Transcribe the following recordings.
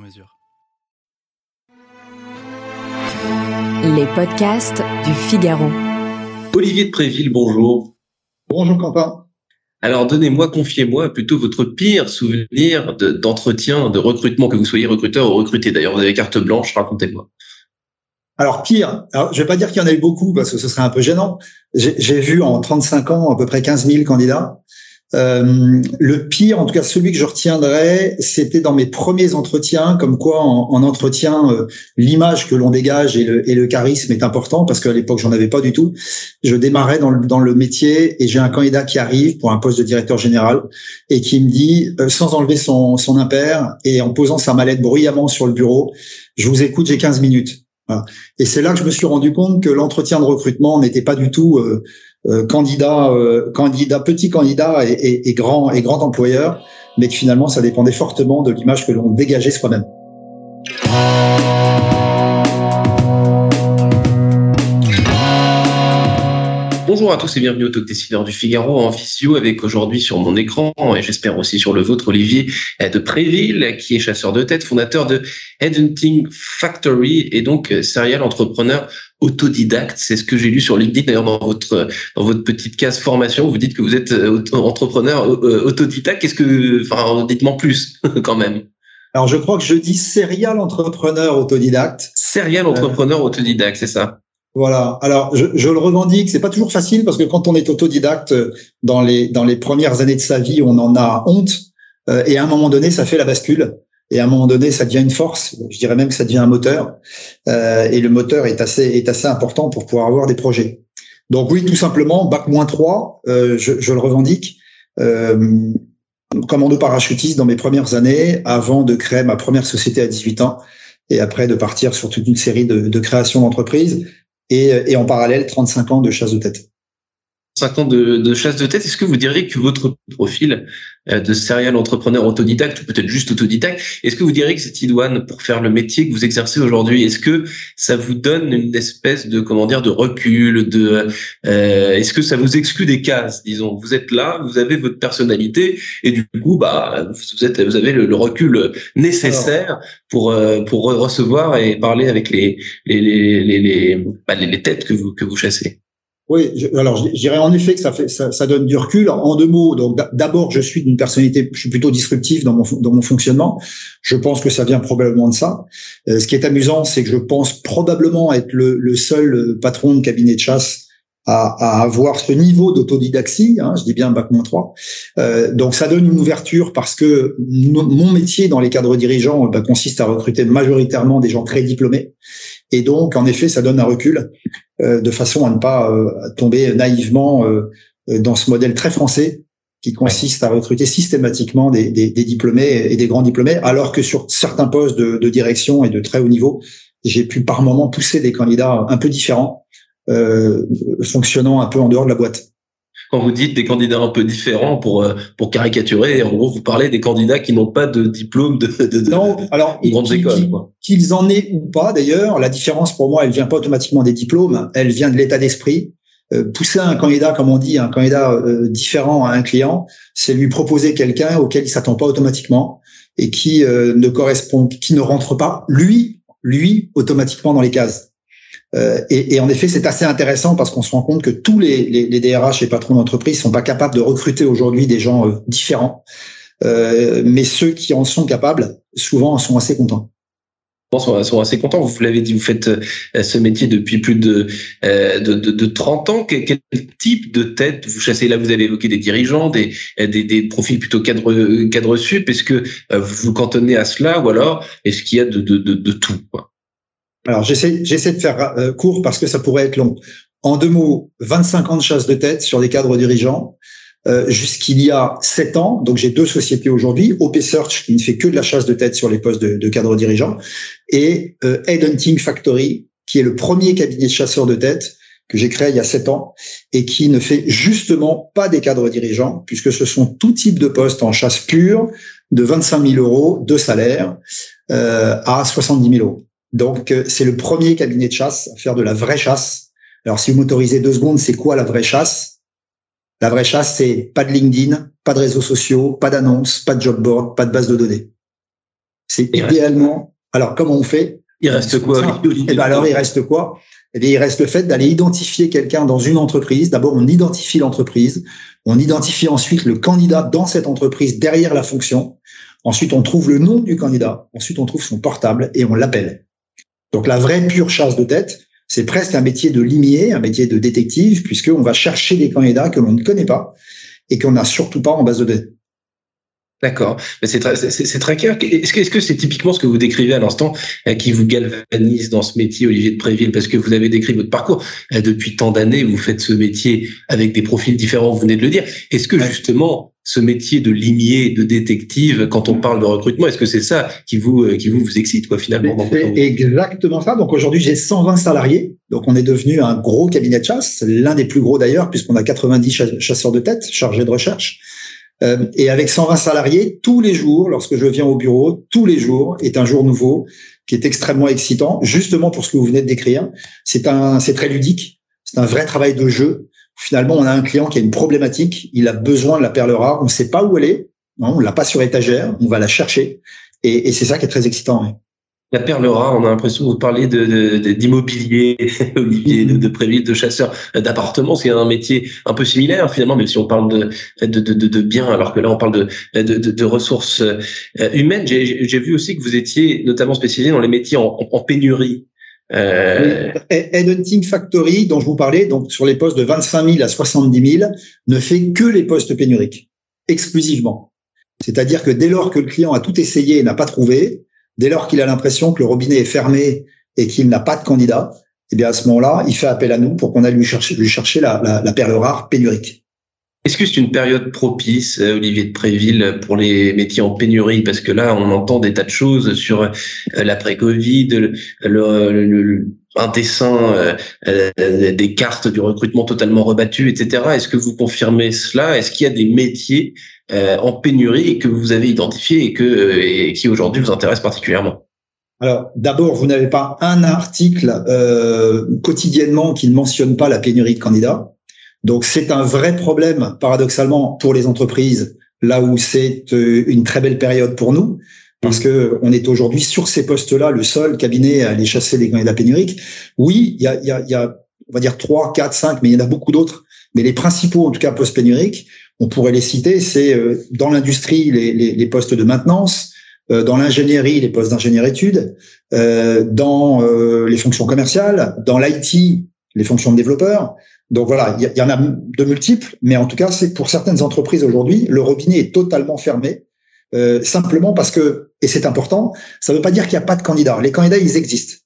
mesure. Les podcasts du Figaro. Olivier de Préville, bonjour. Bonjour Quentin. Alors donnez-moi, confiez-moi plutôt votre pire souvenir de- d'entretien, de, recrutement, que vous soyez recruteur ou recruté. D'ailleurs, vous avez carte blanche, racontez-moi. Alors pire, alors, je vais pas dire qu'il y en a eu beaucoup parce que ce serait un peu gênant. J'ai j'ai vu en 35 ans à peu près 15 000 candidats. Euh, le pire, en tout cas celui que je retiendrai, c'était dans mes premiers entretiens, comme quoi en, en entretien, euh, l'image que l'on dégage et le, et le charisme est important parce qu'à l'époque j'en avais pas du tout. Je démarrais dans le, dans le métier et j'ai un candidat qui arrive pour un poste de directeur général et qui me dit, euh, sans enlever son, son et en posant sa mallette bruyamment sur le bureau, je vous écoute, j'ai 15 minutes. Et c'est là que je me suis rendu compte que l'entretien de recrutement n'était pas du tout euh, candidat, euh, candidat, petit candidat et, et, et grand et grand employeur, mais que finalement ça dépendait fortement de l'image que l'on dégageait soi-même. Bonjour à tous et bienvenue au Talk Décideur du Figaro en visio avec aujourd'hui sur mon écran et j'espère aussi sur le vôtre Olivier de Préville qui est chasseur de tête, fondateur de Headhunting Factory et donc euh, serial entrepreneur autodidacte. C'est ce que j'ai lu sur LinkedIn d'ailleurs dans votre dans votre petite case formation. Vous dites que vous êtes euh, entrepreneur euh, autodidacte. Qu'est-ce que, enfin, dites-moi plus quand même. Alors je crois que je dis serial entrepreneur autodidacte. Serial entrepreneur autodidacte, c'est ça. Voilà. Alors je, le revendique. C'est pas toujours facile parce que quand on est autodidacte dans les dans les premières années de sa vie, on en a honte euh, et à un moment donné, ça fait la bascule. Et à un moment donné, ça devient une force. Je dirais même que ça devient un moteur. Euh, et le moteur est assez est assez important pour pouvoir avoir des projets. Donc oui, tout simplement, bac moins 3, euh, je, je le revendique. Euh, commando parachutiste dans mes premières années, avant de créer ma première société à 18 ans, et après de partir sur toute une série de, de créations d'entreprises, et, et en parallèle 35 ans de chasse de tête. 5 ans de, de chasse de tête, est-ce que vous diriez que votre profil euh, de serial entrepreneur autodidacte ou peut-être juste autodidacte, est-ce que vous diriez que c'est idoine pour faire le métier que vous exercez aujourd'hui? Est-ce que ça vous donne une espèce de comment dire de recul De euh, est-ce que ça vous exclut des cases Disons, vous êtes là, vous avez votre personnalité et du coup, bah vous êtes, vous avez le, le recul nécessaire pour euh, pour recevoir et parler avec les les les les, les, bah, les, les têtes que vous que vous chassez. Oui, alors je, dirais en effet que ça fait ça, donne du recul. En deux mots, donc d'a- d'abord, je suis d'une personnalité, je suis plutôt disruptif dans mon dans mon fonctionnement. Je pense que ça vient probablement de ça. Euh, ce qui est amusant, c'est que je pense probablement être le, le seul euh, patron de cabinet de chasse à, à avoir ce niveau d'autodidaxie. Hein, je dis bien bac moins 3. Euh, donc ça donne une ouverture parce que mon métier dans les cadres dirigeants bah, consiste à recruter majoritairement des gens très diplômés. Et donc, en effet, ça donne un recul euh, de façon à ne pas euh, tomber naïvement euh, dans ce modèle très français qui consiste à recruter systématiquement des, des, des diplômés et des grands diplômés, alors que sur certains postes de, de direction et de très haut niveau, j'ai pu par moment pousser des candidats un peu différents, fonctionnant un peu en dehors de la boîte. quand vous dites des candidats un peu différents pour euh, pour caricaturer, en gros, vous parlez des candidats qui n'ont pas de diplôme de, de, de Non, alors de grandes qu'ils- écoles. qu'ils- en aient ou pas d'ailleurs, la différence pour moi, elle vient pas automatiquement des diplômes, elle vient de l'état d'esprit. Euh, pousser un candidat, comme on dit, un candidat euh, différent à un client, c'est lui proposer quelqu'un auquel il s'attend pas automatiquement et qui euh, ne correspond, qui ne rentre pas lui, lui automatiquement dans les cases. Euh, et, et en effet, c'est assez intéressant parce qu'on se rend compte que tous les, les, les DRH et patrons d'entreprise sont pas capables de recruter aujourd'hui des gens euh, différents, Euh, mais ceux qui en sont capables, souvent, en sont assez contents. sont, sont assez contents. Vous l'avez dit, vous faites euh, ce métier depuis plus de, de, de, de 30 ans. Quel, type de tête vous chassez? Là, vous avez évoqué des dirigeants, des, des, des profils plutôt cadre, cadre sup. Est-ce que vous vous cantonnez à cela ou alors est-ce qu'il y a de, de, de, de tout quoi? Alors, j'essaie, j'essaie de faire euh, court parce que ça pourrait être long. En deux mots, 25 ans de chasse de tête sur des cadres dirigeants, euh, jusqu'il y a sept ans. Donc j'ai deux sociétés aujourd'hui, OP Search qui ne fait que de la chasse de tête sur les postes de, de cadre dirigeant et euh, Headhunting Factory qui est le premier cabinet de chasseurs de tête que j'ai créé il y a sept ans et qui ne fait justement pas des cadres dirigeants puisque ce sont tout type de postes en chasse pure de 25 000 euros de salaire euh, à 70 000 euros. Donc euh, c'est le premier cabinet de chasse à faire de la vraie chasse. Alors si vous m'autorisez deux secondes, c'est quoi la vraie chasse? La vraie chasse, c'est pas de LinkedIn, pas de réseaux sociaux, pas d'annonces, pas de job board, pas de base de données. C'est idéalement. Alors, comment on fait? Il reste quoi? Eh ben alors, il reste quoi? Eh bien, il reste le fait d'aller identifier quelqu'un dans une entreprise. D'abord, on identifie l'entreprise. On identifie ensuite le candidat dans cette entreprise derrière la fonction. Ensuite, on trouve le nom du candidat. Ensuite, on trouve son portable et on l'appelle. Donc, la vraie pure chasse de tête, c'est presque un métier de limier, un métier de détective, puisqu'on va chercher des candidats que l'on ne connaît pas et qu'on n'a surtout pas en base de données. D'accord, c'est très, c'est très clair. Est-ce que, est-ce que c'est typiquement ce que vous décrivez à l'instant euh, qui vous galvanise dans ce métier, Olivier de Préville, parce que vous avez décrit votre parcours euh, depuis tant d'années, vous faites ce métier avec des profils différents, vous venez de le dire. Est-ce que justement ce métier de limier, de détective, quand on parle de recrutement, est-ce que c'est ça qui vous euh, qui vous, vous excite quoi finalement C'est exactement ça. Donc aujourd'hui j'ai 120 salariés, donc on est devenu un gros cabinet de chasse, l'un des plus gros d'ailleurs puisqu'on a 90 chasseurs de tête chargés de recherche. Euh, et avec 120 salariés, tous les jours, lorsque je viens au bureau, tous les jours est un jour nouveau qui est extrêmement excitant, justement pour ce que vous venez de décrire. C'est un, c'est très ludique. C'est un vrai travail de jeu. Finalement, on a un client qui a une problématique. Il a besoin de la perle rare. On ne sait pas où elle est. On l'a pas sur étagère. On va la chercher. Et, c'est ça qui est très excitant. La perle rare, on a l'impression que vous parlez d'immobilier, de, Olivier, de, de de chasseur d'appartements, c'est un métier un peu similaire finalement, même si on parle de, de, de, de biens, alors que là on parle de, de, de ressources euh, humaines. J'ai vu aussi que vous étiez notamment spécialisé dans les métiers en pénurie. Euh... Factory, dont je vous parlais, donc sur les postes de 25 000 à 70 000, ne fait que les postes pénuriques, exclusivement. C'est-à-dire que dès lors que le client a tout essayé et n'a pas trouvé, Dès lors qu'il a l'impression que le robinet est fermé et qu'il n'a pas de candidat, eh bien à ce moment-là, il fait appel à nous pour qu'on aille lui chercher, chercher la, la, perle rare pénurique. Est-ce que c'est une période propice, euh, Olivier de Préville, pour les métiers en pénurie? Parce que là, on entend des tas de choses sur euh, l'après-Covid, le, le, un dessin euh, des cartes du recrutement totalement rebattues, etc. Est-ce que vous confirmez cela? Est-ce qu'il y a des métiers euh, en pénurie que vous avez identifié et que et qui aujourd'hui vous intéresse particulièrement? Alors, d'abord, vous n'avez pas un article euh, quotidiennement qui ne mentionne pas la pénurie de candidats. Donc, c'est un vrai problème, paradoxalement, pour les entreprises, là où c'est euh, une très belle période pour nous, parce mmh. que on est aujourd'hui sur ces postes-là le seul cabinet à aller chasser des candidats pénuriques. Oui, il y a, y, a, y a, on va dire trois, quatre, cinq, mais il y en a beaucoup d'autres. Mais les principaux, en tout cas, postes pénuriques, on pourrait les citer, c'est euh, dans l'industrie les, les, les, postes de maintenance, euh, dans l'ingénierie les postes d'ingénieur études, euh, dans les fonctions commerciales, dans l'IT les fonctions de développeur. Donc voilà, il y, en a de multiples, mais en tout cas, c'est pour certaines entreprises aujourd'hui, le robinet est totalement fermé, simplement parce que, et c'est important, ça ne veut pas dire qu'il n'y a pas de candidats. Les candidats, ils existent.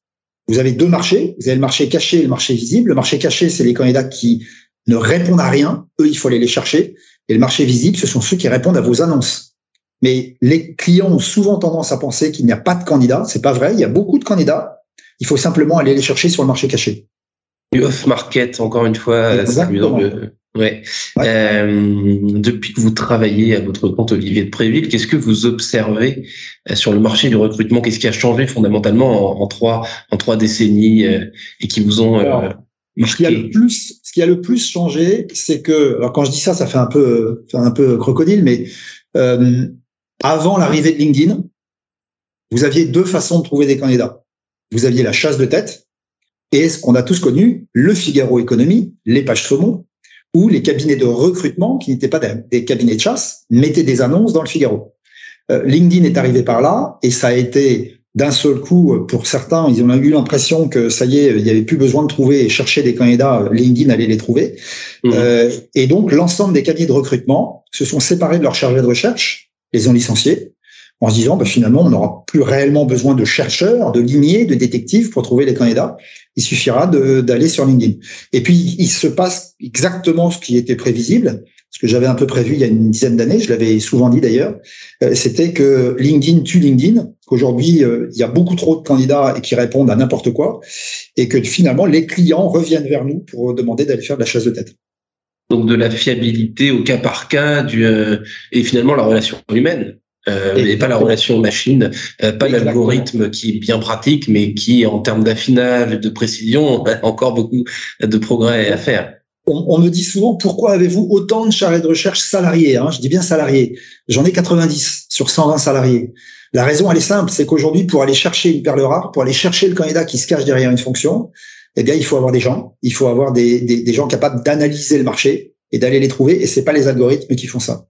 Vous avez deux marchés. Vous avez le marché caché et le marché visible. Le marché caché, c'est les candidats qui ne répondent à rien. Eux, il faut aller les chercher. Et le marché visible, ce sont ceux qui répondent à vos annonces. Mais les clients ont souvent tendance à penser qu'il n'y a pas de candidats. C'est pas vrai. Il y a beaucoup de candidats. Il faut simplement aller les chercher sur le marché caché. Off-market, encore une fois, Ouais. Euh, depuis que vous travaillez à votre compte, Olivier de Préville, qu'est-ce que vous observez euh, sur le marché du recrutement? Qu'est-ce qui a changé fondamentalement en, trois en trois décennies euh, et qui vous ont euh, ce qui a le plus, ce qui a le plus changé, c'est que, alors quand je dis ça, ça fait un peu, un peu crocodile, mais euh, avant l'arrivée de LinkedIn, vous aviez deux façons de trouver des candidats. Vous aviez la chasse de tête et ce qu'on a tous connu, le Figaro Économie, les pages saumon, ou les cabinets de recrutement qui n'étaient pas des cabinets de chasse mettaient des annonces dans le Figaro? Euh, LinkedIn est arrivé par là et ça a été d'un seul coup, pour certains, ils ont eu l'impression que ça y est, il n'y avait plus besoin de trouver et chercher des candidats, LinkedIn allait les trouver. Mmh. Euh, et donc, l'ensemble des cabinets de recrutement se sont séparés de leurs chargés de recherche, les ont licenciés, en se disant, bah, finalement, on n'aura plus réellement besoin de chercheurs, de limiers, de détectives pour trouver les candidats. Il suffira d'aller sur LinkedIn. Et puis, il se passe exactement ce qui était prévisible, ce que j'avais un peu prévu il y a une dizaine d'années, je l'avais souvent dit d'ailleurs, euh, c'était que LinkedIn tue LinkedIn, qu'aujourd'hui euh, il y a beaucoup trop de candidats et qui répondent à n'importe quoi, et que finalement les clients reviennent vers nous pour demander d'aller faire de la chasse de tête. Donc de la fiabilité au cas par cas, euh, et finalement la relation humaine. Euh, et pas la relation machine, pas l'algorithme qui est bien pratique, mais qui, en termes d'affinage et de précision, a encore beaucoup de progrès à faire on, me dit souvent pourquoi avez-vous autant de charrettes de recherche salariés hein? Je dis bien salariés. J'en ai 90 sur 120 salariés. La raison, elle est simple, c'est qu'aujourd'hui, pour aller chercher une perle rare, pour aller chercher le candidat qui se cache derrière une fonction, eh bien, il faut avoir des gens, il faut avoir des, des gens capables d'analyser le marché et d'aller les trouver. Et c'est pas les algorithmes qui font ça.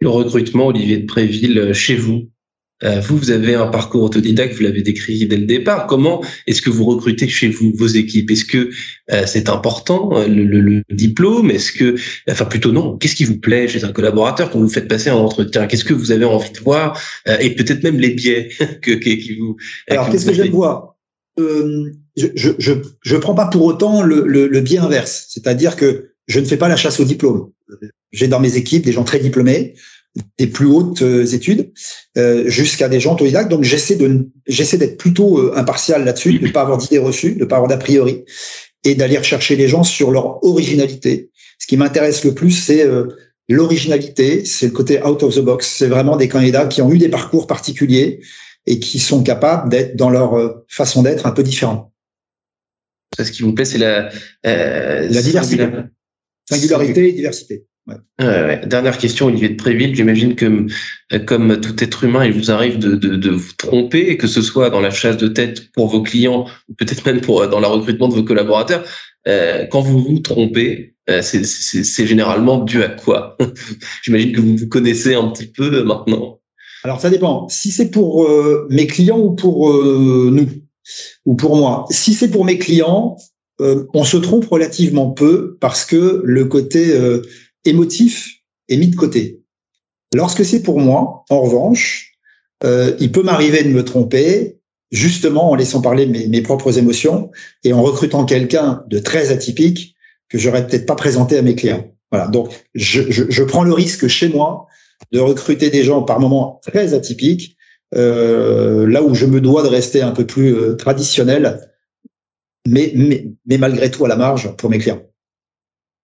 Le recrutement, Olivier de Préville, chez vous, euh, vous, vous avez un parcours autodidacte, vous l'avez décrit dès le départ. Comment est-ce que vous recrutez chez vous vos équipes? Est-ce que euh, c'est important euh, le, diplôme? Est-ce que, enfin plutôt non. Qu'est-ce qui vous plaît chez un collaborateur quand vous faites passer un entretien? Qu'est-ce que vous avez envie de voir? Et peut-être même les biais que, qui vous. Alors qu'est-ce que j'aime voir je, je, je, je prends pas pour autant le, le, le biais inverse, c'est-à-dire que je ne fais pas la chasse au diplôme. J'ai dans mes équipes des gens très diplômés des plus hautes euh, études euh, jusqu'à des gens autodidactes. Donc j'essaie de j'essaie d'être plutôt euh, impartial là-dessus, de ne pas avoir d'idées reçues, de ne pas avoir d'a priori, et d'aller rechercher les gens sur leur originalité. Ce qui m'intéresse le plus, c'est l'originalité, c'est le côté out of the box. C'est vraiment des candidats qui ont eu des parcours particuliers et qui sont capables d'être dans leur façon d'être un peu différents. Ce qui vous plaît, c'est la, la diversité, singularité et diversité. Ouais. Dernière question, Olivier de Préville. J'imagine que, euh, comme tout être humain, il vous arrive de, de, de, vous tromper, que ce soit dans la chasse de tête pour vos clients ou peut-être même pour euh, dans la recrutement de vos collaborateurs. Euh, quand vous vous trompez, euh, c'est généralement dû à quoi? J'imagine que vous vous connaissez un petit peu maintenant. Alors ça dépend. Si c'est pour mes clients ou pour nous ou pour moi. Si c'est pour mes clients, on se trompe relativement peu parce que le côté émotif est mis de côté. Lorsque c'est pour moi, en revanche, euh, il peut m'arriver de me tromper, justement en laissant parler mes, mes propres émotions et en recrutant quelqu'un de très atypique que j'aurais peut-être pas présenté à mes clients. Voilà. Donc, je, je, je, prends le risque chez moi de recruter des gens par moments très atypiques, euh, là où je me dois de rester un peu plus euh, traditionnel, mais, mais, mais malgré tout à la marge pour mes clients.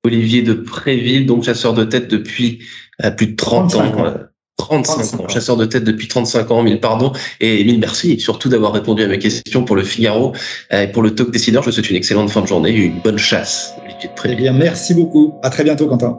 Olivier de Préville, donc chasseur de tête depuis euh, plus de 30 ans. 35, ans, chasseur de tête depuis 35 ans, mille pardon. Et mille merci surtout d'avoir répondu à mes questions pour le Figaro euh, et pour le Talk Décideur. Je vous souhaite une excellente fin de journée, une bonne chasse, Olivier de Préville. Eh bien, merci beaucoup. À très bientôt, Quentin.